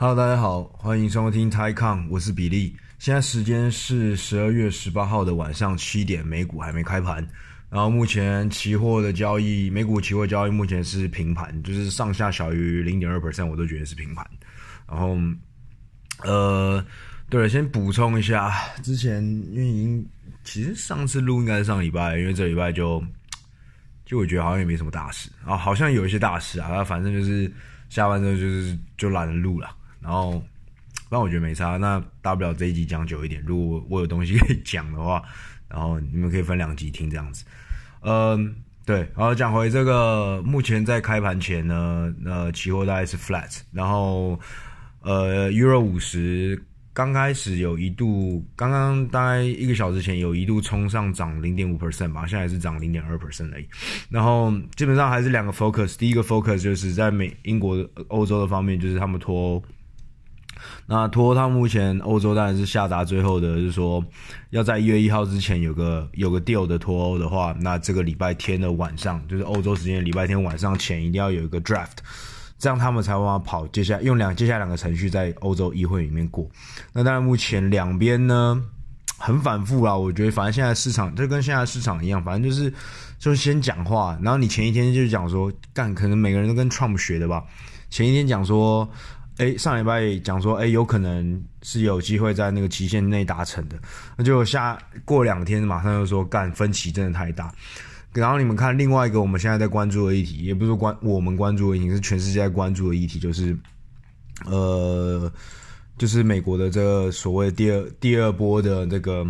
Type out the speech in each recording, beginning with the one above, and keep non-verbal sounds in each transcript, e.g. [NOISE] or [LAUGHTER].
Hello，大家好，欢迎收听 TaiCon，我是比利。现在时间是十二月十八号的晚上七点，美股还没开盘。然后目前期货的交易，美股期货交易目前是平盘，就是上下小于零点二 percent，我都觉得是平盘。然后，呃，对了，先补充一下，之前因为已经其实上次录应该是上礼拜，因为这礼拜就就我觉得好像也没什么大事啊，好像有一些大事啊，反正就是下班之后就是就懒得录了。然后，不然我觉得没差。那大不了这一集讲久一点。如果我有东西可以讲的话，然后你们可以分两集听这样子。嗯，对。然后讲回这个，目前在开盘前呢，呃，期货大概是 flat。然后，呃，Euro 五十刚开始有一度，刚刚大概一个小时前有一度冲上涨零点五 percent 吧，现在是涨零点二 percent 而已。然后基本上还是两个 focus。第一个 focus 就是在美、英国、欧洲的方面，就是他们脱欧。那脱欧，他目前欧洲当然是下达最后的，就是说要在一月一号之前有个有个 deal 的脱欧的话，那这个礼拜天的晚上，就是欧洲时间礼拜天晚上前一定要有一个 draft，这样他们才会往跑。接下来用两接下来两个程序在欧洲议会里面过。那当然目前两边呢很反复啊，我觉得反正现在市场就跟现在市场一样，反正就是就先讲话，然后你前一天就讲说干，可能每个人都跟 Trump 学的吧，前一天讲说。哎，上礼拜讲说，哎，有可能是有机会在那个期限内达成的，那就下过两天，马上又说干，分歧真的太大。然后你们看另外一个我们现在在关注的议题，也不是关我们关注的议题，是全世界在关注的议题，就是呃，就是美国的这个所谓第二第二波的这个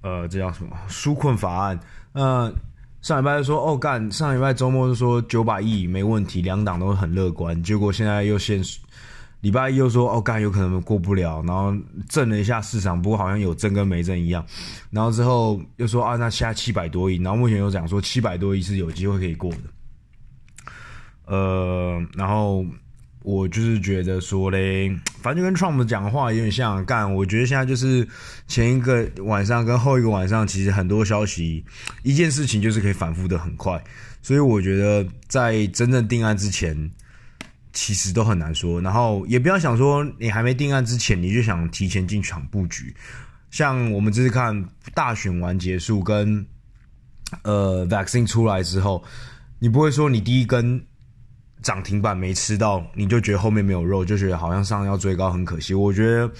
呃，这叫什么纾困法案？呃，上礼拜就说哦干，上礼拜周末就说九百亿没问题，两党都很乐观，结果现在又现礼拜一又说哦，干有可能过不了，然后震了一下市场，不过好像有震跟没震一样。然后之后又说啊，那现在七百多亿，然后目前又讲说七百多亿是有机会可以过的。呃，然后我就是觉得说嘞，反正就跟 Trump 讲话有点像干。我觉得现在就是前一个晚上跟后一个晚上，其实很多消息，一件事情就是可以反复的很快，所以我觉得在真正定案之前。其实都很难说，然后也不要想说你还没定案之前你就想提前进场布局。像我们这次看大选完结束跟呃 vaccine 出来之后，你不会说你第一根涨停板没吃到，你就觉得后面没有肉，就觉得好像上要追高很可惜。我觉得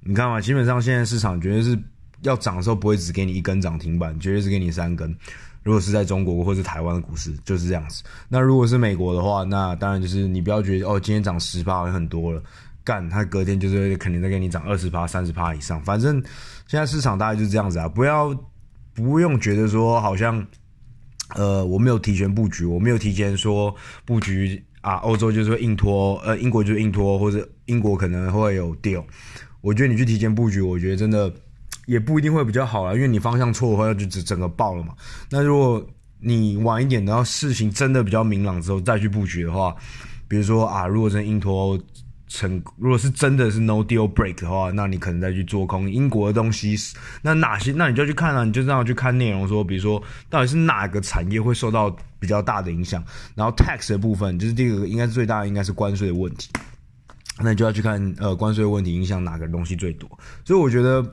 你看嘛，基本上现在市场绝对是要涨的时候不会只给你一根涨停板，绝对是给你三根。如果是在中国或是台湾的股市就是这样子，那如果是美国的话，那当然就是你不要觉得哦，今天涨十趴很多了，干，它隔天就是肯定再给你涨二十趴、三十趴以上。反正现在市场大概就是这样子啊，不要不用觉得说好像呃我没有提前布局，我没有提前说布局啊，欧洲就是会硬拖，呃，英国就是硬拖，或者英国可能会有 deal。我觉得你去提前布局，我觉得真的。也不一定会比较好啊，因为你方向错的话，就整整个爆了嘛。那如果你晚一点，然后事情真的比较明朗之后再去布局的话，比如说啊，如果真硬脱成，如果是真的是 no deal break 的话，那你可能再去做空英国的东西。那哪些？那你就去看啊，你就这样去看内容，说比如说到底是哪个产业会受到比较大的影响。然后 tax 的部分，就是这个应该是最大的，应该是关税的问题。那你就要去看，呃，关税的问题影响哪个东西最多。所以我觉得，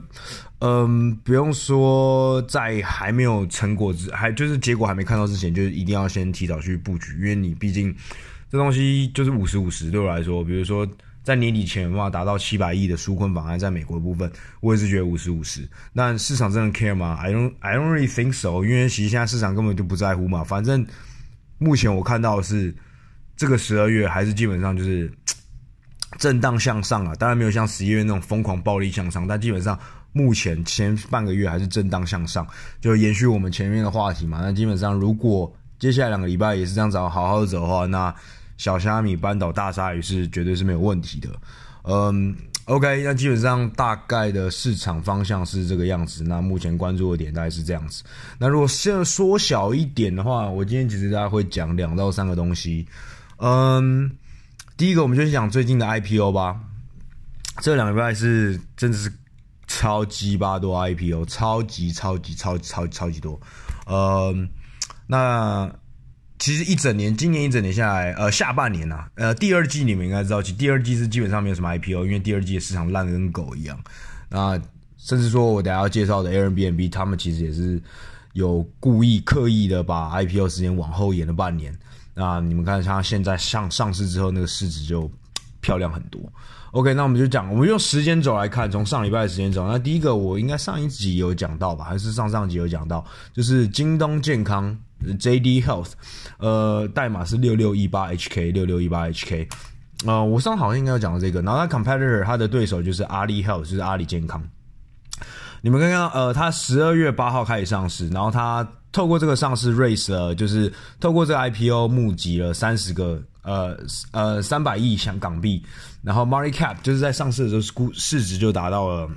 嗯、不用说在还没有成果之，还就是结果还没看到之前，就是一定要先提早去布局，因为你毕竟这东西就是五十五十。对我来说，比如说在年底前有办法达到七百亿的纾困法案，在美国的部分，我也是觉得五十五十。那市场真的 care 吗？I don't, I don't really think so。因为其实现在市场根本就不在乎嘛。反正目前我看到的是这个十二月还是基本上就是。震荡向上啊，当然没有像十一月那种疯狂暴力向上，但基本上目前前半个月还是震荡向上，就延续我们前面的话题嘛。那基本上如果接下来两个礼拜也是这样子好好的走的话，那小虾米扳倒大鲨鱼是绝对是没有问题的。嗯，OK，那基本上大概的市场方向是这个样子。那目前关注的点大概是这样子。那如果现在缩小一点的话，我今天其实大家会讲两到三个东西。嗯。第一个，我们就讲最近的 IPO 吧。这两个礼拜是真的是超级巴多 IPO，超级超级超级超级超级多。呃，那其实一整年，今年一整年下来，呃，下半年呐、啊，呃，第二季你们应该知道，其第二季是基本上没有什么 IPO，因为第二季的市场烂的跟狗一样。那甚至说我等下要介绍的 Airbnb，他们其实也是有故意刻意的把 IPO 时间往后延了半年。那你们看，像现在上上市之后，那个市值就漂亮很多。OK，那我们就讲，我们用时间轴来看，从上礼拜的时间轴。那第一个，我应该上一集有讲到吧，还是上上集有讲到，就是京东健康 JD Health，呃，代码是六六一八 HK 六六一八 HK，呃，我上好像应该有讲到这个。然后它 competitor，它的对手就是阿里 Health，就是阿里健康。你们刚刚呃，它十二月八号开始上市，然后它透过这个上市 raise 了，就是透过这个 IPO 募集了三十个。呃呃，三百亿香港币，然后 market cap 就是在上市的时候估市值就达到了，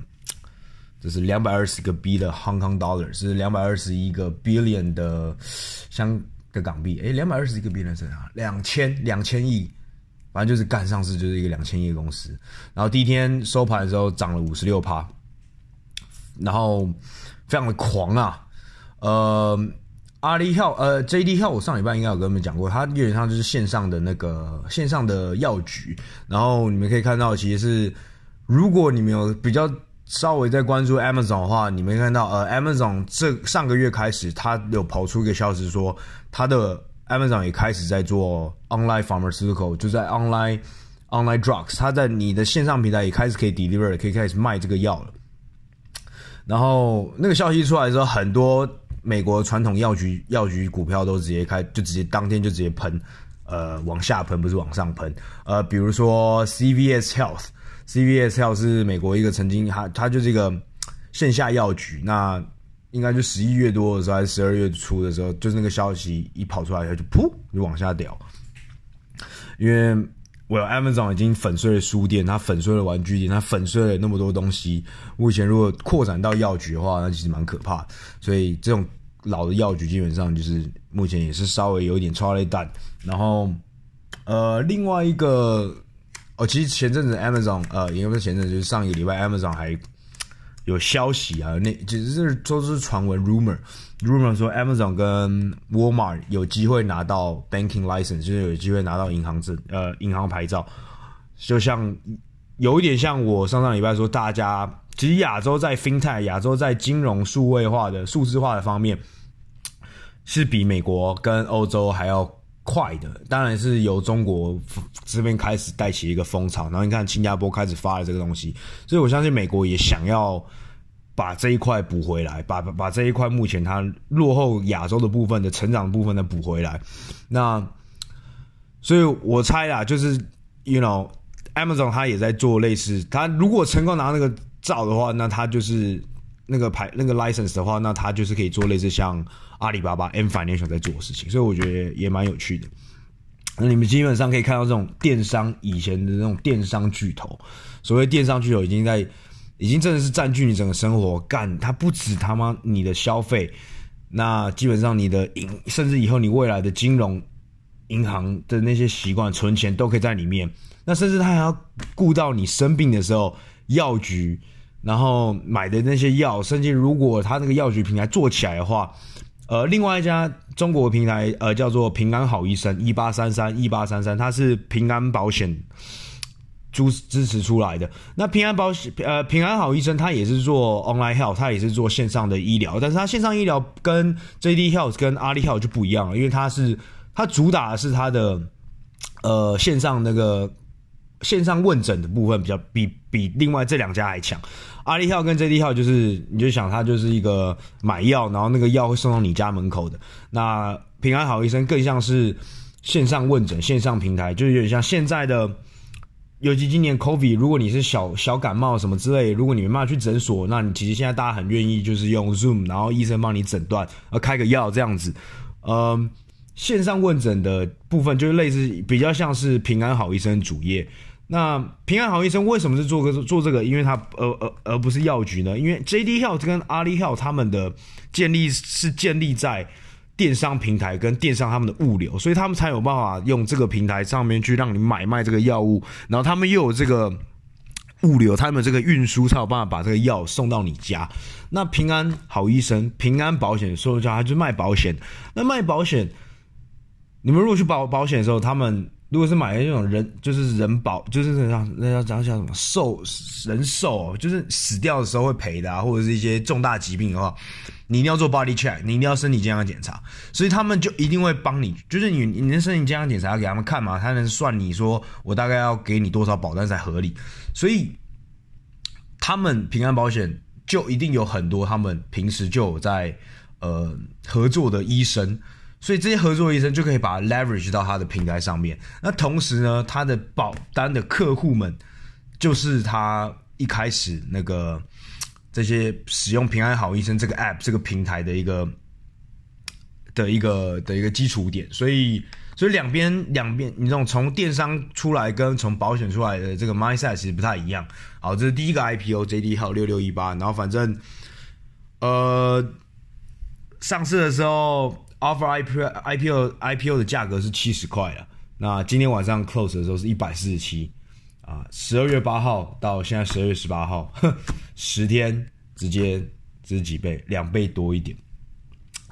就是两百二十个 B 的 Hong Kong dollar，是两百二十一个 billion 的香的港币。诶，两百二十一个 billion 是啥？两千两千亿，反正就是干上市就是一个两千亿的公司。然后第一天收盘的时候涨了五十六趴，然后非常的狂啊，呃。阿里跳呃，JD 跳我上礼拜应该有跟你们讲过，它基本上就是线上的那个线上的药局。然后你们可以看到，其实是如果你们有比较稍微在关注 Amazon 的话，你们看到，呃，Amazon 这上个月开始，它有跑出一个消息说，它的 Amazon 也开始在做 online pharmaceutical，就在 online online drugs，它在你的线上平台也开始可以 deliver，可以开始卖这个药了。然后那个消息出来的时候，很多。美国传统药局药局股票都直接开，就直接当天就直接喷，呃，往下喷不是往上喷，呃，比如说 CVS Health，CVS Health 是美国一个曾经它它就是一个线下药局，那应该就十一月多的时候还是十二月初的时候，就是那个消息一跑出来，它就噗就往下掉，因为我有 Amazon 已经粉碎了书店，它粉碎了玩具店，它粉碎了那么多东西，目前如果扩展到药局的话，那其实蛮可怕，所以这种。老的药局基本上就是目前也是稍微有一点超雷弹，然后呃另外一个哦，其实前阵子 Amazon 呃，也不是前阵子，就是上一个礼拜 Amazon 还有消息啊，那其实是都是传闻 rumor rumor 说 Amazon 跟 Walmart 有机会拿到 banking license，就是有机会拿到银行证呃银行牌照，就像有一点像我上上礼拜说大家其实亚洲在 FinTech 亚洲在金融数位化的数字化的方面。是比美国跟欧洲还要快的，当然是由中国这边开始带起一个风潮，然后你看新加坡开始发了这个东西，所以我相信美国也想要把这一块补回来，把把这一块目前它落后亚洲的部分的成长部分的补回来。那所以我猜啦，就是 you know Amazon 它也在做类似，它如果成功拿那个照的话，那它就是。那个牌那个 license 的话，那它就是可以做类似像阿里巴巴 M Financial 在做的事情，所以我觉得也蛮有趣的。那你们基本上可以看到这种电商以前的那种电商巨头，所谓电商巨头已经在已经真的是占据你整个生活，干它不止他妈你的消费，那基本上你的银甚至以后你未来的金融银行的那些习惯存钱都可以在里面，那甚至他还要顾到你生病的时候药局。然后买的那些药，甚至如果他那个药局平台做起来的话，呃，另外一家中国平台，呃，叫做平安好医生一八三三一八三三，它是平安保险支支持出来的。那平安保险，呃，平安好医生，它也是做 online health，它也是做线上的医疗，但是它线上医疗跟 JD Health 跟阿里 Health 就不一样了，因为它是它主打的是它的呃线上那个。线上问诊的部分比较比比另外这两家还强，阿里 Health 跟 JD Health 就是你就想它就是一个买药，然后那个药会送到你家门口的。那平安好医生更像是线上问诊线上平台，就是有点像现在的，尤其今年 COVID，如果你是小小感冒什么之类，如果你没办法去诊所，那你其实现在大家很愿意就是用 Zoom，然后医生帮你诊断，呃，开个药这样子，嗯。线上问诊的部分就是类似比较像是平安好医生主页。那平安好医生为什么是做个做这个？因为它而而而不是药局呢？因为 JD Health 跟阿里 Health 他们的建立是建立在电商平台跟电商他们的物流，所以他们才有办法用这个平台上面去让你买卖这个药物，然后他们又有这个物流，他们这个运输才有办法把这个药送到你家。那平安好医生、平安保险说一下，他就卖保险。那卖保险。你们如果去保保险的时候，他们如果是买那种人，就是人保，就是那叫那叫叫什么寿人寿，就是死掉的时候会赔的啊，或者是一些重大疾病的话，你一定要做 body check，你一定要身体健康检查，所以他们就一定会帮你，就是你你的身体健康检查要给他们看嘛，他能算你说我大概要给你多少保单才合理，所以他们平安保险就一定有很多他们平时就有在呃合作的医生。所以这些合作医生就可以把 leverage 到他的平台上面。那同时呢，他的保单的客户们就是他一开始那个这些使用平安好医生这个 app 这个平台的一个的一个的一个基础点。所以，所以两边两边，你这种从电商出来跟从保险出来的这个 mindset 其实不太一样。好，这是第一个 IPO JD 号六六一八，然后反正呃上市的时候。Offer IPO IPO IPO 的价格是七十块啊，那今天晚上 close 的时候是一百四十七啊，十二月八号到现在十二月十八号，[LAUGHS] 十天直接值几倍，两倍多一点。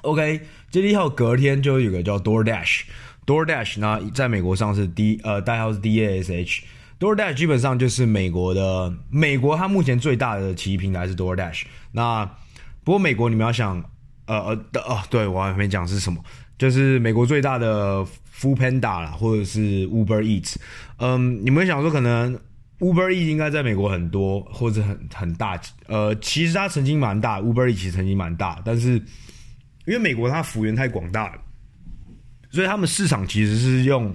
OK，JD 号隔天就有个叫 DoorDash，DoorDash 呢在美国上市，D 呃代号是 DASH，DoorDash 基本上就是美国的美国它目前最大的骑平台是 DoorDash，那不过美国你们要想。呃呃的哦，对我还没讲是什么，就是美国最大的 Food Panda 啦，或者是 Uber Eats。嗯，你们想说可能 Uber Eats 应该在美国很多或者很很大，呃，其实它曾经蛮大，Uber Eats 其实曾经蛮大，但是因为美国它幅员太广大了，所以他们市场其实是用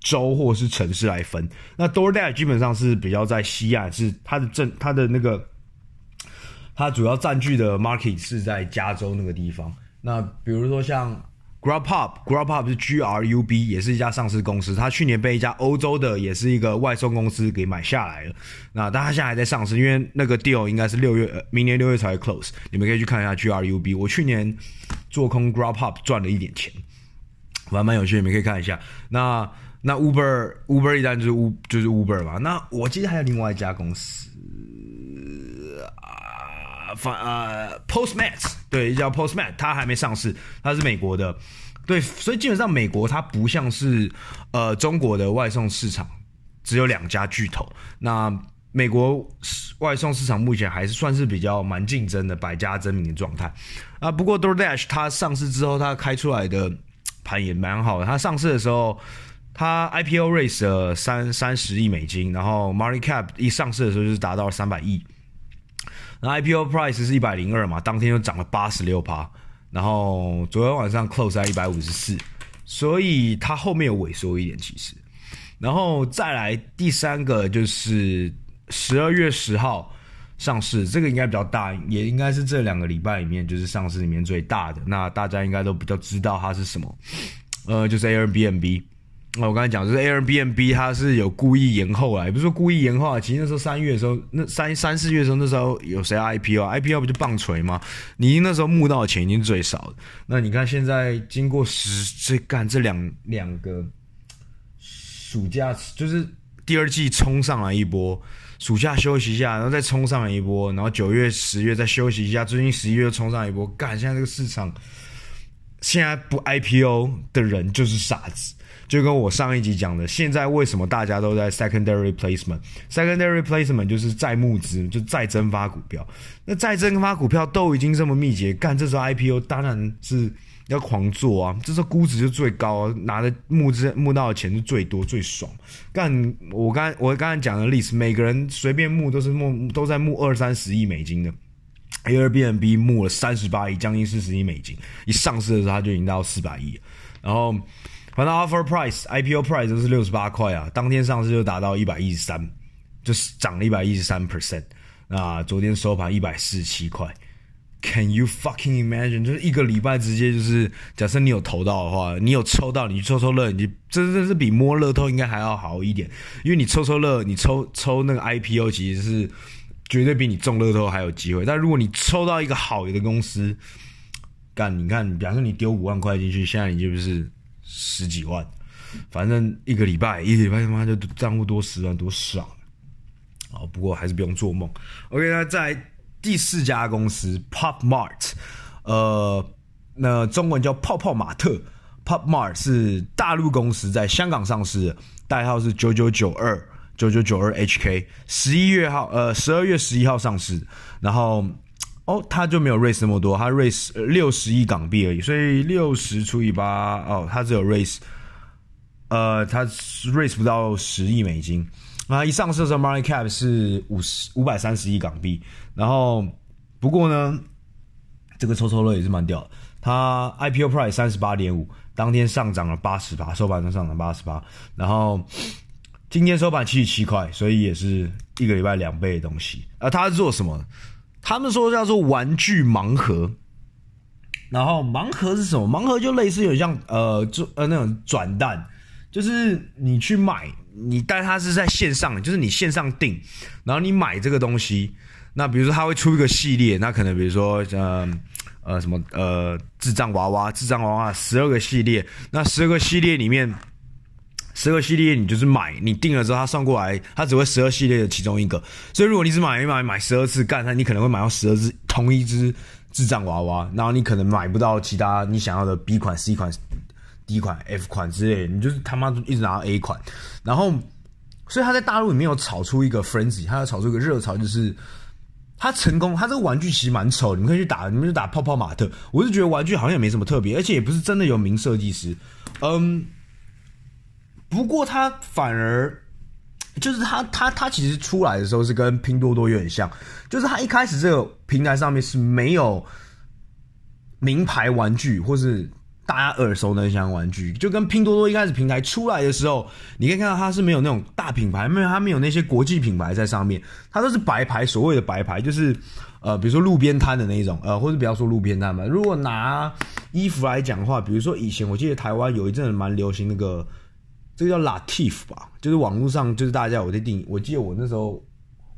州或是城市来分。那 DoorDash 基本上是比较在西岸，是它的正它的那个。它主要占据的 market 是在加州那个地方。那比如说像 Grubhub，Grubhub 是 G R U B，也是一家上市公司。它去年被一家欧洲的也是一个外送公司给买下来了。那但它现在还在上市，因为那个 deal 应该是六月，明年六月才会 close。你们可以去看一下 G R U B。我去年做空 Grubhub 赚了一点钱，还蛮有趣，你们可以看一下。那那 Uber，Uber 一旦就是 U 就是 Uber 嘛。那我记得还有另外一家公司。反呃，Postmates 对，叫 Postmates，它还没上市，它是美国的，对，所以基本上美国它不像是呃中国的外送市场，只有两家巨头。那美国外送市场目前还是算是比较蛮竞争的，百家争鸣的状态啊。不过 DoorDash 它上市之后，它开出来的盘也蛮好的。它上市的时候，它 IPO raise 了三三十亿美金，然后 Market Cap 一上市的时候就是达到了三百亿。IPO price 是一百零二嘛，当天就涨了八十六趴，然后昨天晚上 close 在一百五十四，所以它后面有萎缩一点其实，然后再来第三个就是十二月十号上市，这个应该比较大，也应该是这两个礼拜里面就是上市里面最大的，那大家应该都比较知道它是什么，呃，就是 Airbnb。那我刚才讲就是 Airbnb，它是有故意延后啊，也不是说故意延后啊。其实那时候三月的时候，那三三四月的时候，那时候有谁 IPO？IPO 不就棒槌吗？你那时候募到的钱已经最少了。那你看现在经过十这干这两两个暑假，就是第二季冲上来一波，暑假休息一下，然后再冲上来一波，然后九月十月再休息一下，最近十一月又冲上来一波。干，现在这个市场，现在不 IPO 的人就是傻子。就跟我上一集讲的，现在为什么大家都在 secondary placement？secondary placement 就是再募资，就再增发股票。那再增发股票都已经这么密集，干这时候 IPO 当然是要狂做啊！这时候估值就最高啊，拿的募资募到的钱就最多最爽。干我刚我刚才讲的例子，每个人随便募都是募都在募二三十亿美金的，Airbnb 募了三十八亿，将近四十亿美金，一上市的时候它就已经到四百亿，然后。反正 offer price IPO price 都是六十八块啊，当天上市就达到一百一十三，就是涨了一百一十三 percent。那昨天收盘一百四十七块，Can you fucking imagine？就是一个礼拜直接就是，假设你有投到的话，你有抽到，你去抽抽乐，你真的是比摸乐透应该还要好一点，因为你抽抽乐，你抽抽那个 IPO 其实是绝对比你中乐透还有机会。但如果你抽到一个好的公司，干，你看，比方说你丢五万块进去，现在你就是？十几万，反正一个礼拜，一个礼拜他妈就账户多十万，多爽啊！不过还是不用做梦。OK，那在第四家公司 Pop Mart，呃，那中文叫泡泡玛特 Pop Mart 是大陆公司在香港上市，代号是九九九二九九九二 HK，十一月号呃十二月十一号上市，然后哦它就没有 raise 那么多，它 raise 六十亿港币而已，所以六十除以八哦，它只有 raise 呃它 raise 不到十亿美金，那一上市的时候 market cap 是五十五百三十亿港币，然后不过呢这个抽抽乐也是蛮屌的，它 IPO price 三十八点五。当天上涨了八十八，收盘上上涨八十八，然后今天收盘七十七块，所以也是一个礼拜两倍的东西。而他是做什么？他们说叫做玩具盲盒。然后盲盒是什么？盲盒就类似有像呃，就呃那种转蛋，就是你去买，你但它是在线上，就是你线上订，然后你买这个东西，那比如说他会出一个系列，那可能比如说呃。呃，什么呃，智障娃娃，智障娃娃十二个系列，那十二个系列里面，十二系列你就是买，你定了之后他送过来，他只会十二系列的其中一个，所以如果你只买一买买十二次干，那你可能会买到十二只同一只智障娃娃，然后你可能买不到其他你想要的 B 款、C 款、D 款、F 款之类，你就是他妈一直拿到 A 款，然后，所以他在大陆里面有炒出一个 frenzy，他要炒出一个热潮，就是。他成功，他这个玩具其实蛮丑，你们可以去打，你们就打泡泡玛特。我是觉得玩具好像也没什么特别，而且也不是真的有名设计师。嗯，不过他反而就是他他他其实出来的时候是跟拼多多有点像，就是他一开始这个平台上面是没有名牌玩具或是。大家耳熟能详玩具，就跟拼多多一开始平台出来的时候，你可以看到它是没有那种大品牌，没有它没有那些国际品牌在上面，它都是白牌。所谓的白牌，就是呃，比如说路边摊的那一种，呃，或者不要说路边摊吧。如果拿衣服来讲的话，比如说以前我记得台湾有一阵蛮流行那个，这个叫 Latif 吧，就是网络上就是大家有在订，我记得我那时候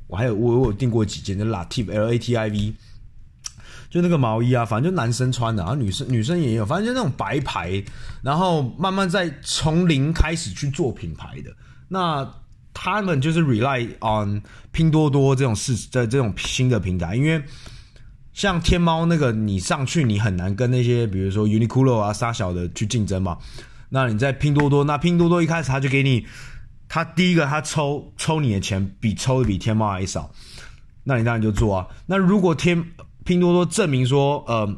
我还有我我订过几件，就 Latif L A T I V，。就那个毛衣啊，反正就男生穿的，然后女生女生也有，反正就那种白牌，然后慢慢在从零开始去做品牌的。那他们就是 rely on 拼多多这种事在这种新的平台，因为像天猫那个你上去你很难跟那些比如说 Uniqlo 啊、沙小的去竞争嘛。那你在拼多多，那拼多多一开始他就给你，他第一个他抽抽你的钱比抽的比天猫还少，那你当然就做啊。那如果天拼多多证明说，呃，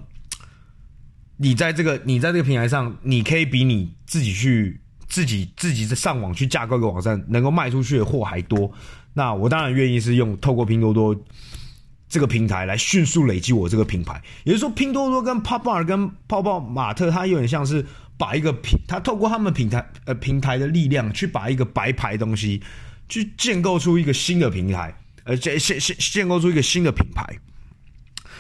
你在这个你在这个平台上，你可以比你自己去自己自己在上网去架构一个网站，能够卖出去的货还多。那我当然愿意是用透过拼多多这个平台来迅速累积我这个品牌。也就是说，拼多多跟泡泡尔跟泡泡玛特，它有点像是把一个平，他透过他们平台呃平台的力量，去把一个白牌东西去建构出一个新的平台，呃建建建建构出一个新的品牌。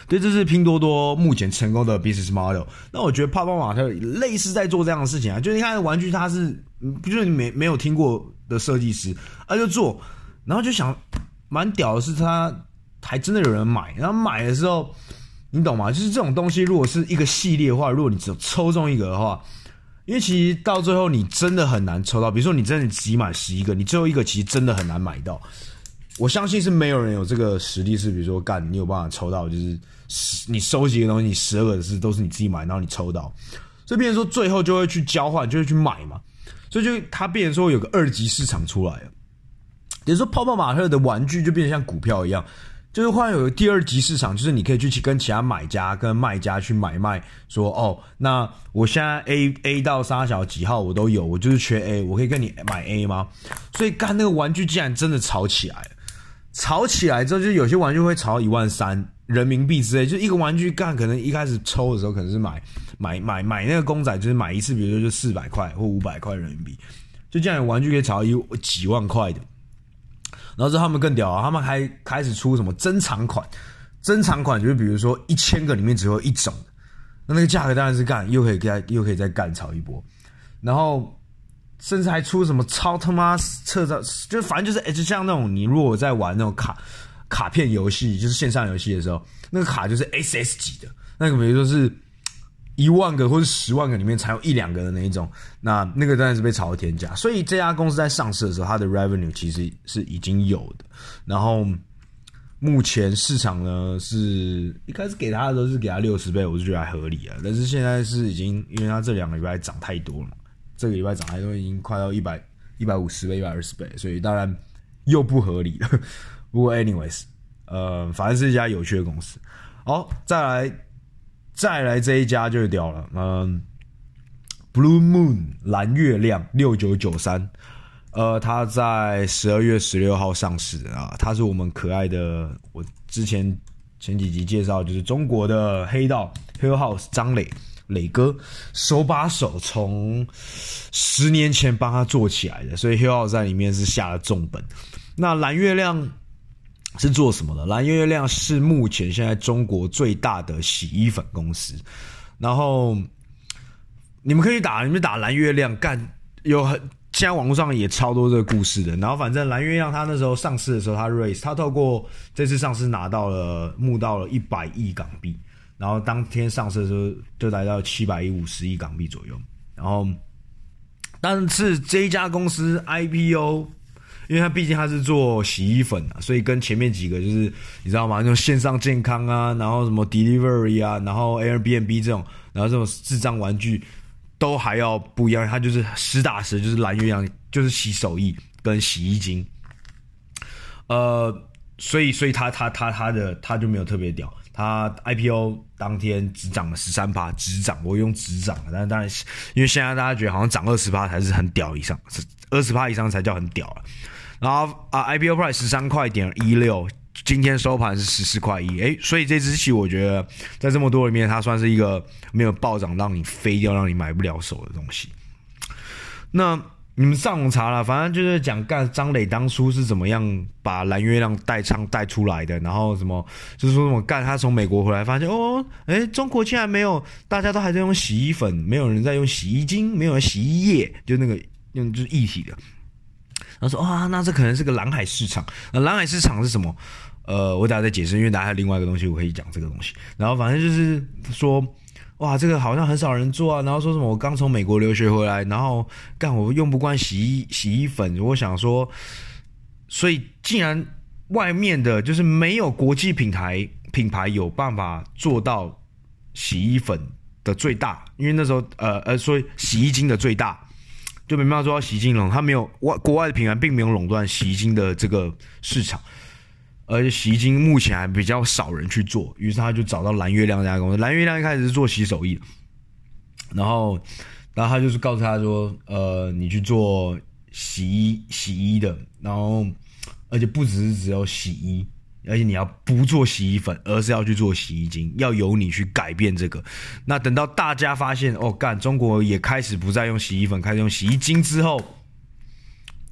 对这是拼多多目前成功的 business model。那我觉得泡泡玛特类似在做这样的事情啊，就是你看玩具，它是不就是你没没有听过的设计师，他就做，然后就想蛮屌的是，他还真的有人买。然后买的时候，你懂吗？就是这种东西，如果是一个系列的话，如果你只抽中一个的话，因为其实到最后你真的很难抽到。比如说你真的集满十一个，你最后一个其实真的很难买到。我相信是没有人有这个实力，是比如说干你有办法抽到，就是。你收集的东西，你十二个是都是你自己买，然后你抽到，所以变成说最后就会去交换，就会去买嘛，所以就它变成说有个二级市场出来了，也就是说泡泡玛特的玩具就变成像股票一样，就是换有第二级市场，就是你可以去跟其他买家跟卖家去买卖，说哦，那我现在 A A 到三小几号我都有，我就是缺 A，我可以跟你买 A 吗？所以干那个玩具竟然真的炒起来了，炒起来之后就有些玩具会炒一万三。人民币之类，就一个玩具干，可能一开始抽的时候可能是买买买买那个公仔，就是买一次，比如说就四百块或五百块人民币，就这样玩具可以炒到一几万块的。然后之后他们更屌啊，他们还开始出什么珍藏款，珍藏款就是比如说一千个里面只有一种，那那个价格当然是干，又可以再又可以再干炒一波。然后甚至还出什么超他妈测照，就反正就是就像那种你如果在玩那种卡。卡片游戏就是线上游戏的时候，那个卡就是 SS 级的，那个比如说是一万个或者十万个里面才有一两个的那一种，那那个当然是被炒到天价。所以这家公司在上市的时候，它的 revenue 其实是已经有的。然后目前市场呢是一开始给他的时候是给他六十倍，我是觉得还合理啊。但是现在是已经，因为他这两个礼拜涨太多了嘛，这个礼拜涨太多，已经快到一百一百五十倍、一百二十倍，所以当然又不合理了。[LAUGHS] 不过，anyways，呃，反正是一家有趣的公司。好，再来再来这一家就屌了，嗯，Blue Moon 蓝月亮六九九三。呃，它在十二月十六号上市啊，它是我们可爱的，我之前前几集介绍就是中国的黑道 Hill House 张磊磊哥手把手从十年前帮他做起来的，所以 Hill House 在里面是下了重本。那蓝月亮是做什么的？蓝月亮是目前现在中国最大的洗衣粉公司，然后你们可以打，你们打蓝月亮干有很。现在网络上也超多这个故事的，然后反正蓝月亮他那时候上市的时候，他 raise 他透过这次上市拿到了募到了一百亿港币，然后当天上市的时候就来到七百亿五十亿港币左右，然后但是这家公司 IPO，因为它毕竟它是做洗衣粉啊，所以跟前面几个就是你知道吗？那种线上健康啊，然后什么 delivery 啊，然后 Airbnb 这种，然后这种智障玩具。都还要不一样，它就是实打实就是蓝月亮，就是洗手液跟洗衣精，呃，所以所以它它它它的它就没有特别屌，它 IPO 当天只涨了十三趴，只涨，我用只涨，但当然因为现在大家觉得好像涨二十趴才是很屌以上，二十趴以上才叫很屌了，然后啊 IPO price 十三块点一六。今天收盘是十四块一，诶，所以这支棋我觉得在这么多里面，它算是一个没有暴涨让你飞掉、让你买不了手的东西。那你们上网查了，反正就是讲干张磊当初是怎么样把蓝月亮带枪带出来的，然后什么就是说什么干他从美国回来发现哦，诶，中国竟然没有，大家都还在用洗衣粉，没有人在用洗衣精，没有人洗衣液，就那个用就是一体的。他说啊，那这可能是个蓝海市场。那蓝海市场是什么？呃，我等下再解释，因为等下还有另外一个东西我可以讲这个东西。然后反正就是说，哇，这个好像很少人做啊。然后说什么我刚从美国留学回来，然后干我用不惯洗衣洗衣粉。我想说，所以既然外面的就是没有国际品牌品牌有办法做到洗衣粉的最大，因为那时候呃呃，所以洗衣精的最大。就没办法做到洗衣精垄，他没有外国外的品牌并没有垄断洗衣精的这个市场，而且洗衣精目前还比较少人去做，于是他就找到蓝月亮这家公司。蓝月亮一开始是做洗手液，然后，然后他就是告诉他说，呃，你去做洗衣洗衣的，然后，而且不只是只有洗衣。而且你要不做洗衣粉，而是要去做洗衣精，要由你去改变这个。那等到大家发现哦，干，中国也开始不再用洗衣粉，开始用洗衣精之后，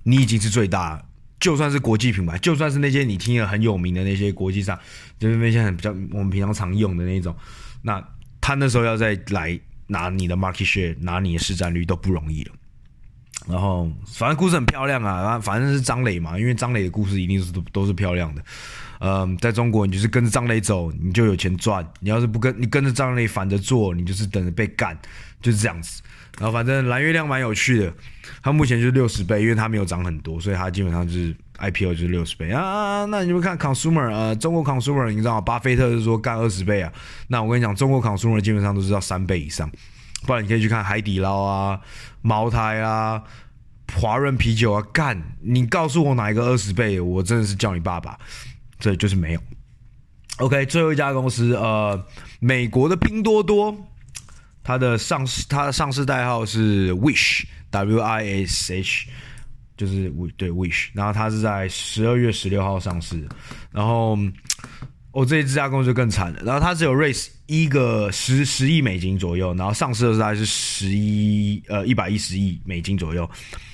你已经是最大了。就算是国际品牌，就算是那些你听了很有名的那些国际上，就是那些很比较我们平常常用的那种，那他那时候要再来拿你的 market share，拿你的市占率都不容易了。然后反正故事很漂亮啊，反正是张磊嘛，因为张磊的故事一定是都都是漂亮的。嗯，在中国，你就是跟着张磊走，你就有钱赚；你要是不跟，你跟着张磊反着做，你就是等着被干，就是这样子。然后反正蓝月亮蛮有趣的，它目前就是六十倍，因为它没有涨很多，所以它基本上就是 IPO 就是六十倍啊。那你们看 consumer，呃，中国 consumer，你知道？巴菲特是说干二十倍啊。那我跟你讲，中国 consumer 基本上都是要三倍以上，不然你可以去看海底捞啊、茅台啊、华润啤酒啊，干，你告诉我哪一个二十倍，我真的是叫你爸爸。这就是没有。OK，最后一家公司，呃，美国的拼多多，它的上市，它的上市代号是 Wish，W I S H，就是对 Wish，然后它是在十二月十六号上市，然后哦，这一家公司就更惨了，然后它只有 raise 一个十十亿美金左右，然后上市的时候还是十一呃一百一十亿美金左右，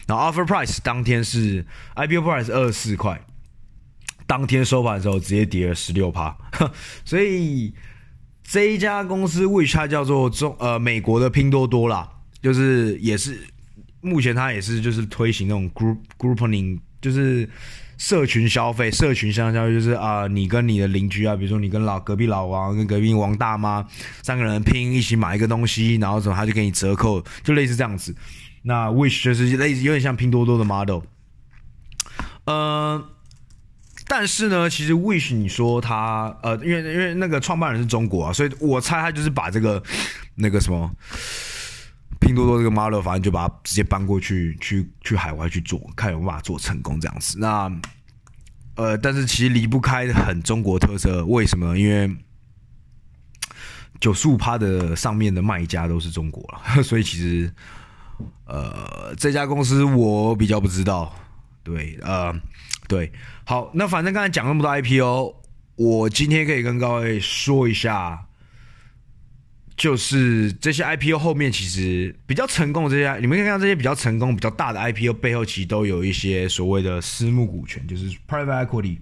然后 offer price 当天是 IPO price 二十四块。当天收盘的时候直接跌了十六趴，[LAUGHS] 所以这一家公司 which 它叫做中呃美国的拼多多啦，就是也是目前它也是就是推行那种 group grouping，就是社群消费，社群相交就是啊、你跟你的邻居啊，比如说你跟老隔壁老王跟隔壁王大妈三个人拼一起买一个东西，然后什么他就给你折扣，就类似这样子。那 Wish 就是类似有点像拼多多的 model，呃。但是呢，其实 Wish 你说他呃，因为因为那个创办人是中国啊，所以我猜他就是把这个那个什么拼多多这个 model，反正就把它直接搬过去，去去海外去做，看有办法做成功这样子。那呃，但是其实离不开很中国特色，为什么？因为九十五趴的上面的卖家都是中国了，[LAUGHS] 所以其实呃，这家公司我比较不知道。对，呃，对，好，那反正刚才讲那么多 IPO，我今天可以跟各位说一下，就是这些 IPO 后面其实比较成功的这些，你们可以看到这些比较成功、比较大的 IPO 背后，其实都有一些所谓的私募股权，就是 Private Equity，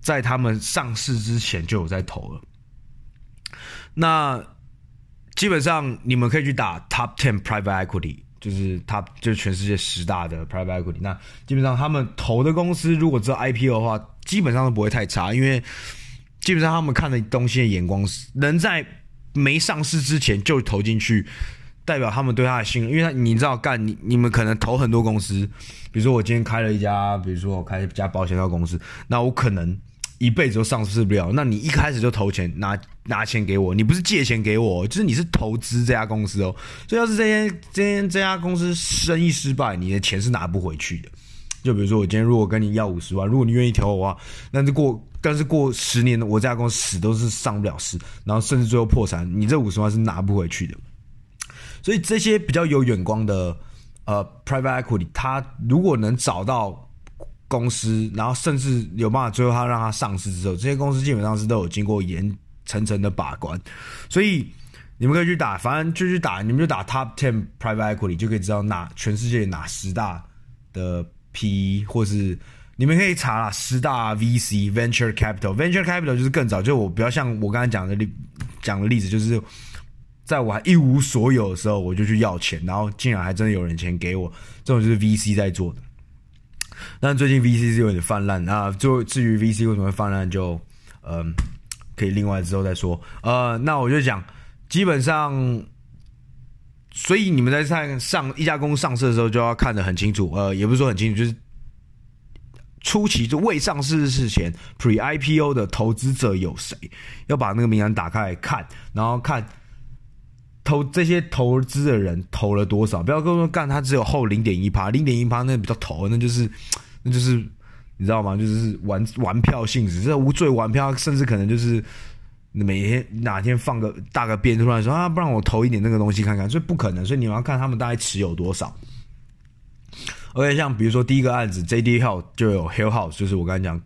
在他们上市之前就有在投了。那基本上你们可以去打 Top Ten Private Equity。就是他，就全世界十大的 private equity。那基本上他们投的公司，如果知道 IPO 的话，基本上都不会太差，因为基本上他们看的东西的眼光是能在没上市之前就投进去，代表他们对他的信任。因为他你知道干你你们可能投很多公司，比如说我今天开了一家，比如说我开一家保险套公司，那我可能。一辈子都上市不了，那你一开始就投钱拿 [LAUGHS] 拿钱给我，你不是借钱给我，就是你是投资这家公司哦。所以要是这间这间这家公司生意失败，你的钱是拿不回去的。就比如说我今天如果跟你要五十万，如果你愿意投我的话，那就过，但是过十年我这家公司死都是上不了市，然后甚至最后破产，你这五十万是拿不回去的。所以这些比较有眼光的呃 private equity，他如果能找到。公司，然后甚至有办法最后他让他上市之后，这些公司基本上是都有经过严层层的把关，所以你们可以去打，反正就去打，你们就打 Top Ten Private Equity 就可以知道哪全世界哪十大的 PE，或是你们可以查啦，十大 VC Venture Capital，Venture Capital 就是更早，就我比较像我刚才讲的例讲的例子，就是在我还一无所有的时候，我就去要钱，然后竟然还真的有人钱给我，这种就是 VC 在做的。但最近 VC 是有点泛滥啊，就至于 VC 为什么会泛滥，就嗯、可以另外之后再说。呃，那我就讲，基本上，所以你们在看上一家公司上市的时候，就要看得很清楚。呃，也不是说很清楚，就是初期就未上市之前 （Pre IPO） 的投资者有谁，要把那个名单打开来看，然后看。投这些投资的人投了多少？不要跟我说干，他只有后零点一趴，零点一趴那比较投，那就是那就是你知道吗？就是玩玩票性质，这无罪玩票，甚至可能就是每天哪天放个大个便，突然说啊，不然我投一点那个东西看看，所以不可能。所以你们要看他们大概持有多少。而且像比如说第一个案子 JD Health 就有 Hill House，就是我刚才讲。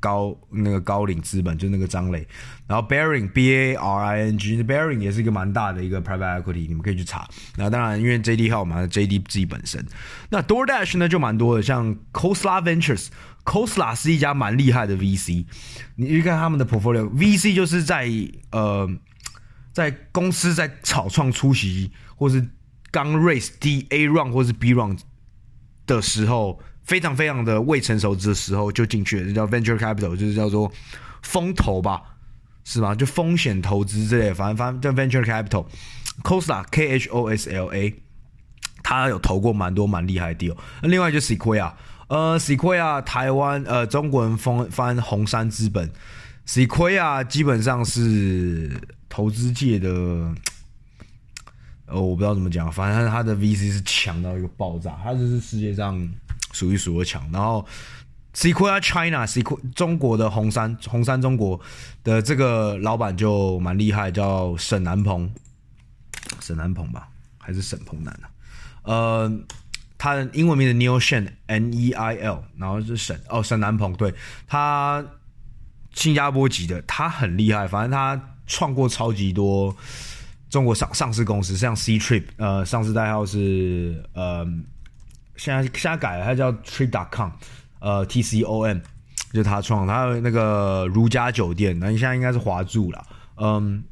高那个高瓴资本就是那个张磊，然后 Baring B A R I N G Baring 也是一个蛮大的一个 private equity，你们可以去查。那当然，因为 J D 号嘛，J D 自己本身。那 DoorDash 呢就蛮多的，像 c o s l a Ventures。c o s l a 是一家蛮厉害的 V C。你去看他们的 portfolio，V C 就是在呃在公司在草创初期，或是刚 raise D A round 或是 B round 的时候。非常非常的未成熟的时候就进去了，这叫 venture capital，就是叫做风投吧，是吗？就风险投资之类，反正反正叫 venture capital。Khosla K H O S L A，他有投过蛮多蛮厉害的 deal。那另外就 Sequoia，呃，Sequoia 台湾呃中国人翻翻红杉资本，Sequoia 基本上是投资界的，呃，我不知道怎么讲，反正他的 VC 是强到一个爆炸，他就是世界上。数一数二强，然后 Sequoia China，Sequoia 中国的红杉，红杉中国的这个老板就蛮厉害，叫沈南鹏，沈南鹏吧，还是沈鹏南啊？呃，他的英文名字 Neil Shen，N E I L，然后是沈哦，沈南鹏，对，他新加坡籍的，他很厉害，反正他创过超级多中国上上市公司，像 Ctrip，呃，上市代号是呃。现在现在改了，它叫 Trip.com，呃，T C O M，就是他创，他那个如家酒店，那你现在应该是华住了，嗯，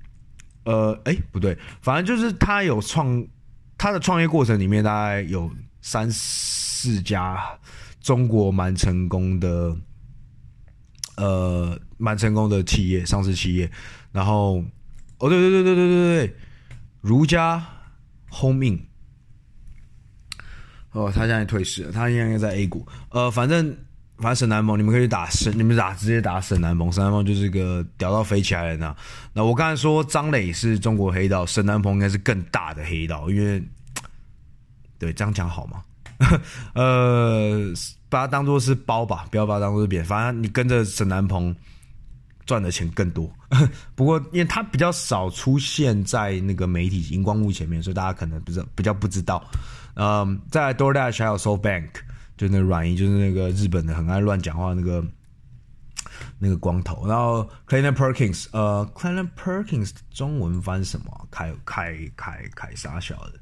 呃，哎，不对，反正就是他有创，他的创业过程里面大概有三四家中国蛮成功的，呃，蛮成功的企业，上市企业，然后，哦，对对对对对对对，儒家 Home-Inn。哦，他现在退市了，他现在在 A 股。呃，反正反正沈南鹏，你们可以打沈，你们打直接打沈南鹏，沈南鹏就是个屌到飞起来的那。那我刚才说张磊是中国黑道，沈南鹏应该是更大的黑道，因为对这样讲好吗？[LAUGHS] 呃，把它当做是包吧，不要把它当做是扁。反正你跟着沈南鹏赚的钱更多。[LAUGHS] 不过因为他比较少出现在那个媒体荧光幕前面，所以大家可能不知道，比较不知道。嗯，在 DoorDash 还有 s o Bank，。就那个软银，就是那个日本的很爱乱讲话那个那个光头，然后 Clint Perkins，呃，Clint Perkins 中文翻什么？凯凯凯凯啥小的？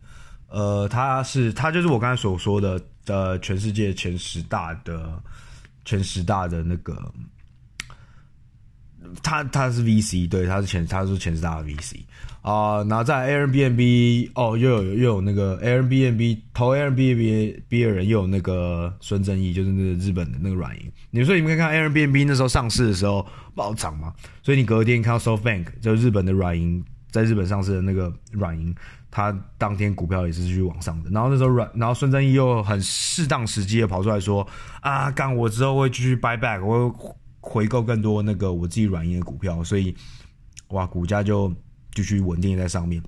呃，他是他就是我刚才所说的呃，全世界前十大的前十大的那个，他他是 VC，对，他是前他是前十大的 VC。啊、然后在 Airbnb 哦，又有又有那个 Airbnb 投 Airbnb 的人，又有那个孙正义，就是那个日本的那个软银。你说你们可以看 Airbnb 那时候上市的时候暴涨嘛？所以你隔天看到 SoftBank 就日本的软银在日本上市的那个软银，它当天股票也是继续往上的。然后那时候软，然后孙正义又很适当时机的跑出来说啊，干我之后会继续 buy back，我回购更多那个我自己软银的股票，所以哇，股价就。继续稳定在上面，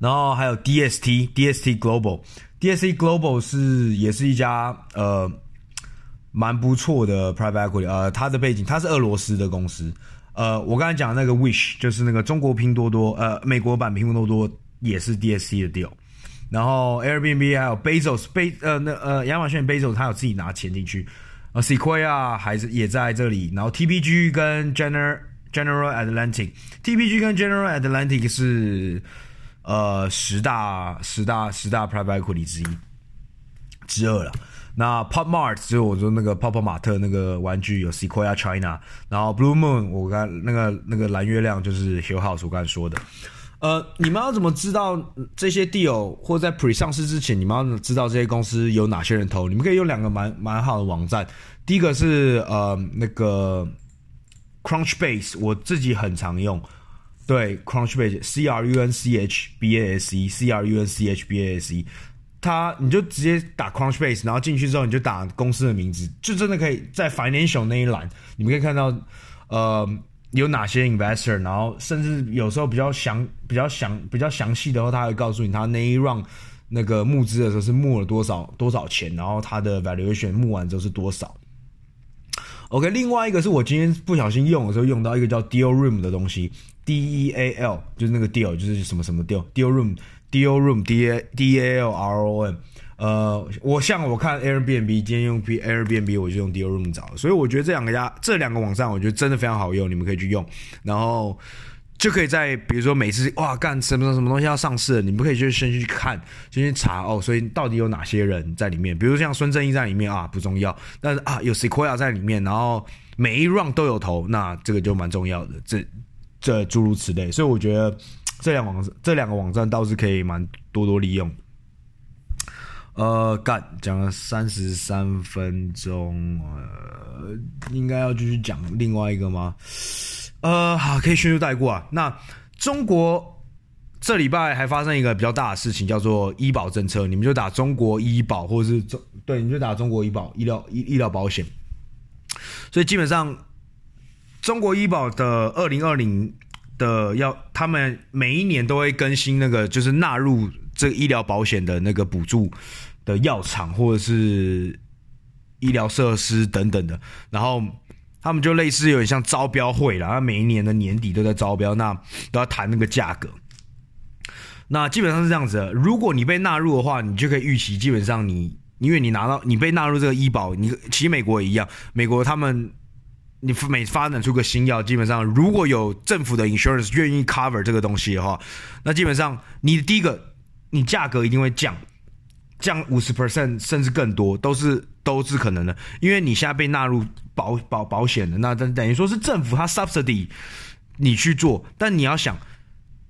然后还有 DST DST Global DST Global 是也是一家呃蛮不错的 private equity，呃，它的背景它是俄罗斯的公司，呃，我刚才讲那个 Wish 就是那个中国拼多多，呃，美国版拼多多也是 DST 的 deal，然后 Airbnb 还有 Bezos 贝呃那呃亚马逊 Bezos 他有自己拿钱进去，呃 Sequoia 还是也在这里，然后 TPG 跟 General General Atlantic，TPG 跟 General Atlantic 是呃十大十大十大 private equity 之一之二了。那 Pop Mart 就是我说那个泡泡玛特那个玩具有 Sequoia China，然后 Blue Moon 我刚那个那个蓝月亮就是 Hill House 我刚才说的。呃，你们要怎么知道这些 deal 或在 pre 上市之前，你们要知道这些公司有哪些人投？你们可以用两个蛮蛮好的网站，第一个是呃那个。Crunchbase 我自己很常用，对 Crunchbase，C R U N C H B A S E，C R U N C H B A S E，它你就直接打 Crunchbase，然后进去之后你就打公司的名字，就真的可以在 Financial 那一栏，你们可以看到，呃，有哪些 Investor，然后甚至有时候比较详、比较详、比较详细的话，他会告诉你他那一 round 那个募资的时候是募了多少多少钱，然后他的 Valuation 募完之后是多少。OK，另外一个是我今天不小心用的时候用到一个叫 Deal Room 的东西，D E A L 就是那个 Deal，就是什么什么 Deal，Deal Room，Deal Room，D A D A L R O M。呃，我像我看 Airbnb，今天用 Airbnb，我就用 Deal Room 找，所以我觉得这两个家这两个网站，我觉得真的非常好用，你们可以去用，然后。就可以在比如说每次哇干什么什么东西要上市，你们可以就先去看，先去查哦，所以到底有哪些人在里面？比如像孙正义在里面啊，不重要，但是啊有 Sequoia 在里面，然后每一 round 都有投，那这个就蛮重要的。这这诸如此类，所以我觉得这两网这两个网站倒是可以蛮多多利用。呃，干讲了三十三分钟，呃，应该要继续讲另外一个吗？呃，好，可以迅速带过啊。那中国这礼拜还发生一个比较大的事情，叫做医保政策。你们就打中国医保，或者是中对，你就打中国医保医疗医医疗保险。所以基本上，中国医保的二零二零的要，他们每一年都会更新那个，就是纳入这个医疗保险的那个补助的药厂或者是医疗设施等等的，然后。他们就类似有点像招标会啦，他每一年的年底都在招标，那都要谈那个价格。那基本上是这样子的，如果你被纳入的话，你就可以预期，基本上你因为你拿到你被纳入这个医保，你其实美国也一样，美国他们你每发展出个新药，基本上如果有政府的 insurance 愿意 cover 这个东西的话，那基本上你的第一个你价格一定会降。降五十 percent 甚至更多，都是都是可能的，因为你现在被纳入保保保险的，那等等于说是政府它 subsidy 你去做，但你要想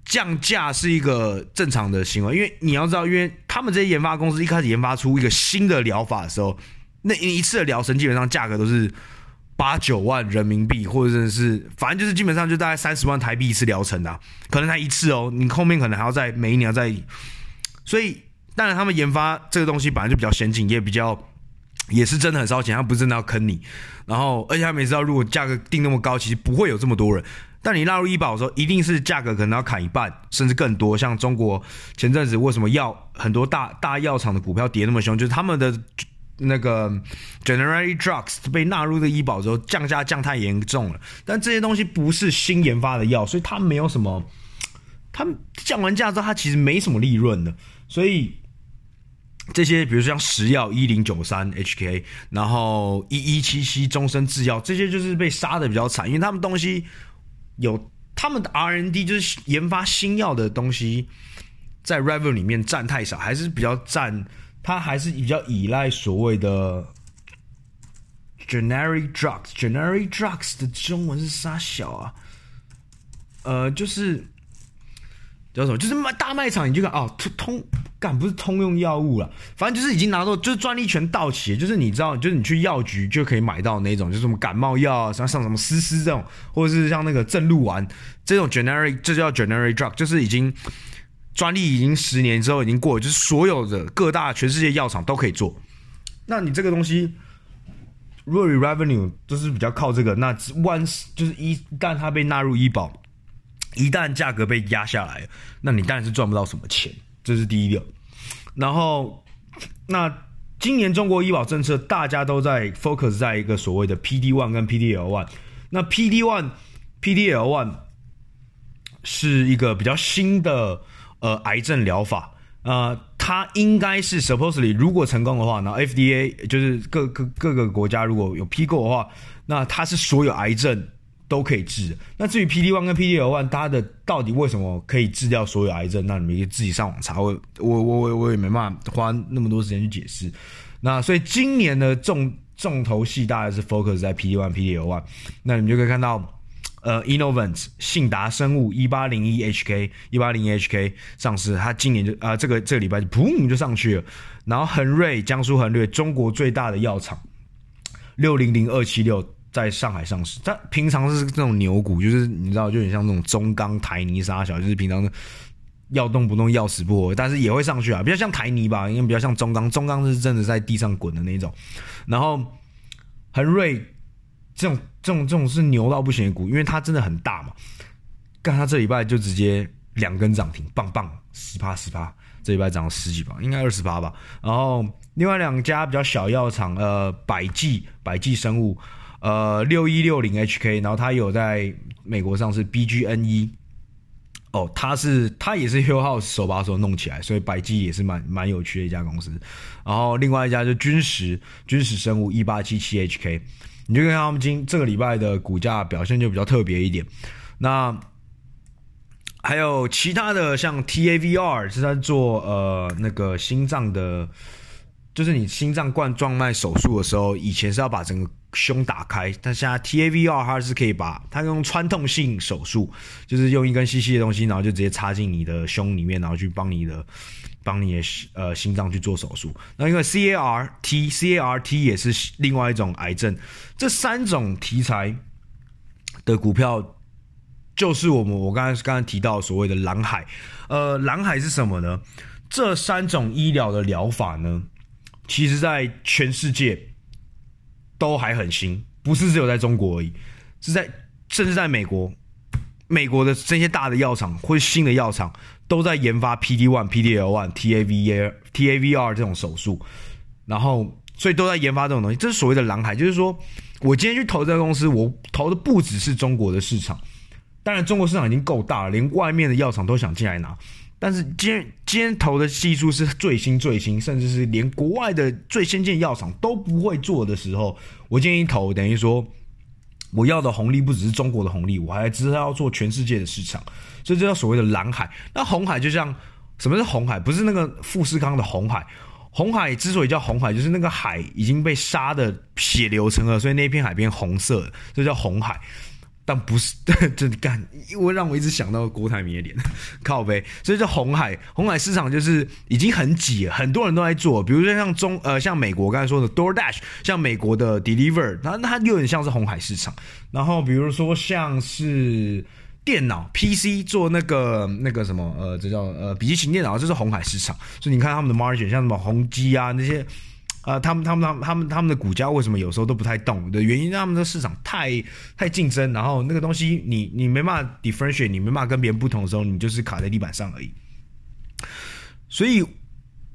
降价是一个正常的行为，因为你要知道，因为他们这些研发公司一开始研发出一个新的疗法的时候，那一次的疗程基本上价格都是八九万人民币，或者是反正就是基本上就大概三十万台币一次疗程的，可能才一次哦，你后面可能还要再每一年要再，所以。当然，他们研发这个东西本来就比较先进，也比较也是真的很烧钱，他不是真的要坑你。然后，而且他们也知道如果价格定那么高，其实不会有这么多人。但你纳入医保的时候，一定是价格可能要砍一半，甚至更多。像中国前阵子为什么药很多大大药厂的股票跌那么凶，就是他们的那个 generic drugs 被纳入的医保之后，降价降太严重了。但这些东西不是新研发的药，所以它没有什么，他们降完价之后，它其实没什么利润的。所以这些，比如说像石药一零九三 HK，然后一一七七终身制药，这些就是被杀的比较惨，因为他们东西。有他们的 R N D 就是研发新药的东西，在 revenue 里面占太少，还是比较占，它还是比较依赖所谓的 generic drugs。generic drugs 的中文是啥小啊？呃，就是。叫什么？就是卖大卖场，你就看哦，通通干不是通用药物了，反正就是已经拿到，就是专利权到期，就是你知道，就是你去药局就可以买到那种，就是什么感冒药啊，像像什么丝丝这种，或者是像那个正露丸这种 generic，这叫 generic drug，就是已经专利已经十年之后已经过了，就是所有的各大全世界药厂都可以做。那你这个东西，如果 revenue 就是比较靠这个，那 once 就是一旦它被纳入医保。一旦价格被压下来，那你当然是赚不到什么钱，这是第一个。然后，那今年中国医保政策大家都在 focus 在一个所谓的 PD one 跟 PDL one。那 PD one、PDL one 是一个比较新的呃癌症疗法，呃，它应该是 supposedly 如果成功的话，那 FDA 就是各各各个国家如果有批过的话，那它是所有癌症。都可以治。那至于 PD one 跟 PDL one，它的到底为什么可以治掉所有癌症？那你们可以自己上网查。我我我我我也没办法花那么多时间去解释。那所以今年的重重头戏大概是 focus 在 PD one、PDL one。那你们就可以看到，呃，Innovent 信达生物一八零一 HK 一八零一 HK 上市，它今年就啊、这个这个礼拜就砰就上去了。然后恒瑞江苏恒瑞中国最大的药厂六零零二七六。在上海上市，它平常是这种牛股，就是你知道，就有点像那种中钢、台泥、沙小，就是平常要动不动要死不活，但是也会上去啊，比较像台泥吧，因为比较像中钢，中钢是真的在地上滚的那种。然后恒瑞这种这种这种是牛到不行的股，因为它真的很大嘛。干它这礼拜就直接两根涨停，棒棒十趴十趴，这礼拜涨了十几趴，应该二十趴吧。然后另外两家比较小药厂，呃，百济百济生物。呃，六一六零 HK，然后它有在美国上市，BGNE，哦，它是它也是 Hill House 手把手弄起来，所以百济也是蛮蛮有趣的一家公司。然后另外一家就君实，君实生物一八七七 HK，你就看他们今这个礼拜的股价表现就比较特别一点。那还有其他的像 TAVR 是在做呃那个心脏的，就是你心脏冠状脉手术的时候，以前是要把整个胸打开，但现在 TAVR 它是可以把它用穿透性手术，就是用一根细细的东西，然后就直接插进你的胸里面，然后去帮你的帮你的呃心脏去做手术。那因为 CART CART 也是另外一种癌症，这三种题材的股票，就是我们我刚才刚才提到所谓的蓝海。呃，蓝海是什么呢？这三种医疗的疗法呢，其实在全世界。都还很新，不是只有在中国而已，是在甚至在美国，美国的这些大的药厂或新的药厂都在研发 PD one、PDL one、TAVR、TAVR 这种手术，然后所以都在研发这种东西，这是所谓的蓝海，就是说我今天去投这个公司，我投的不只是中国的市场，当然中国市场已经够大了，连外面的药厂都想进来拿。但是今天今天投的技术是最新最新，甚至是连国外的最先进药厂都不会做的时候，我建议投，等于说我要的红利不只是中国的红利，我还知道要做全世界的市场，所以这叫所谓的蓝海。那红海就像什么是红海？不是那个富士康的红海，红海之所以叫红海，就是那个海已经被杀的血流成河，所以那片海变红色，这叫红海。但不是，[LAUGHS] 这干，因为让我一直想到郭台铭的脸，[LAUGHS] 靠北，所以叫红海，红海市场就是已经很挤，很多人都在做，比如说像中呃像美国刚才说的 DoorDash，像美国的 Deliver，那它又有点像是红海市场。然后比如说像是电脑 PC 做那个那个什么呃，这叫呃笔记型电脑，这是红海市场。所以你看他们的 margin，像什么宏基啊那些。啊、他们他们他们他们的股价为什么有时候都不太动的原因，他们的市场太太竞争，然后那个东西你你没办法 differentiate，你没办法跟别人不同的时候，你就是卡在地板上而已。所以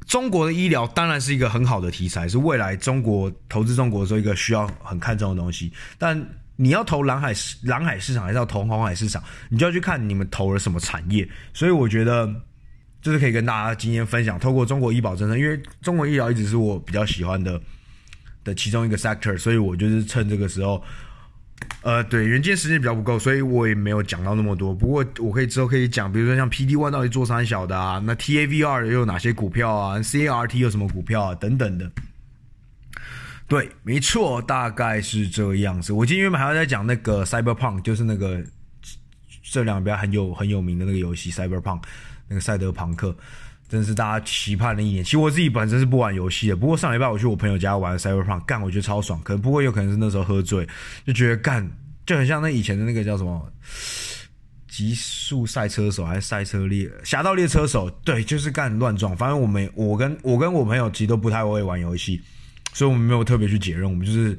中国的医疗当然是一个很好的题材，是未来中国投资中国的时候一个需要很看重的东西。但你要投蓝海蓝海市场，还是要投红海市场，你就要去看你们投了什么产业。所以我觉得。就是可以跟大家今天分享，透过中国医保政策，因为中国医疗一直是我比较喜欢的的其中一个 sector，所以我就是趁这个时候，呃，对，原件时间比较不够，所以我也没有讲到那么多。不过我可以之后可以讲，比如说像 PD One 到底做三小的啊，那 TAVR 又有哪些股票啊，CART 有什么股票啊，等等的。对，没错，大概是这个样子。我今天原本还要再讲那个 Cyberpunk，就是那个这两边很有很有名的那个游戏 Cyberpunk。那个赛德朋克，真是大家期盼的一年。其实我自己本身是不玩游戏的，不过上礼拜我去我朋友家玩 Cyberpunk，干我觉得超爽。可能不过有可能是那时候喝醉，就觉得干就很像那以前的那个叫什么极速赛车手还是赛车猎侠盗猎车手，对，就是干乱撞。反正我们我跟我跟我朋友其实都不太会玩游戏，所以我们没有特别去解任，我们就是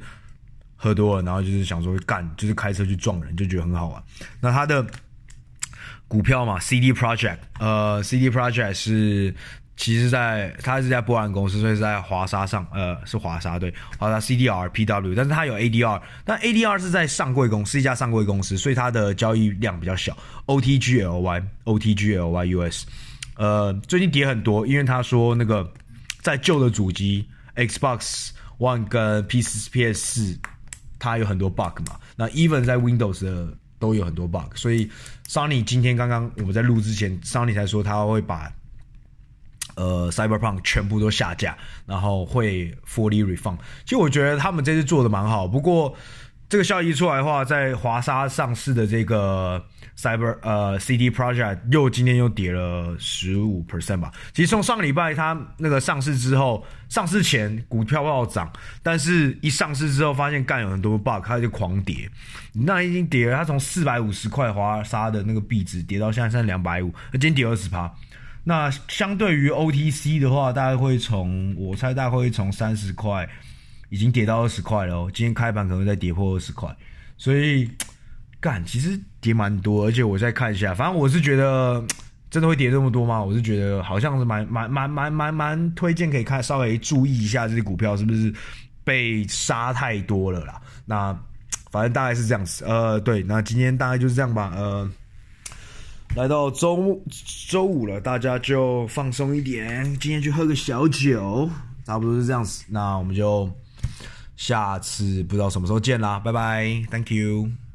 喝多了，然后就是想说干，就是开车去撞人，就觉得很好玩。那他的。股票嘛，CD Project，呃，CD Project 是其实在它是在波兰公司，所以是在华沙上，呃，是华沙对，华沙 CDR PW，但是它有 ADR，但 ADR 是在上柜公司，是一家上柜公司，所以它的交易量比较小。OTGLY，OTGLYUS，呃，最近跌很多，因为他说那个在旧的主机 Xbox One 跟 PS PS 四，它有很多 bug 嘛，那 even 在 Windows 的。都有很多 bug，所以 Sony 今天刚刚我们在录之前，Sony 才说他会把呃 Cyberpunk 全部都下架，然后会 fully refund。其实我觉得他们这次做的蛮好，不过这个消息出来的话，在华沙上市的这个。Cyber 呃 CD Project 又今天又跌了十五 percent 吧。其实从上个礼拜它那个上市之后，上市前股票暴涨，但是一上市之后发现干有很多 bug，它就狂跌。那已经跌了，它从四百五十块华沙的那个币值跌到现在剩两百五，那今天跌二十趴。那相对于 OTC 的话，大概会从我猜大概会从三十块已经跌到二十块了哦。今天开盘可能再跌破二十块，所以。[TSK] 干，其实跌蛮多，而且我再看一下，反正我是觉得 [TSK] 真的会跌这么多吗？我是觉得好像是蛮蛮蛮蛮蛮蛮推荐可以看，稍微注意一下这些股票是不是被杀太多了啦。那反正大概是这样子，呃，对，那今天大概就是这样吧，呃，来到周周五了，大家就放松一点，今天去喝个小酒，差不多是这样子。那我们就下次不知道什么时候见啦，拜拜，Thank you。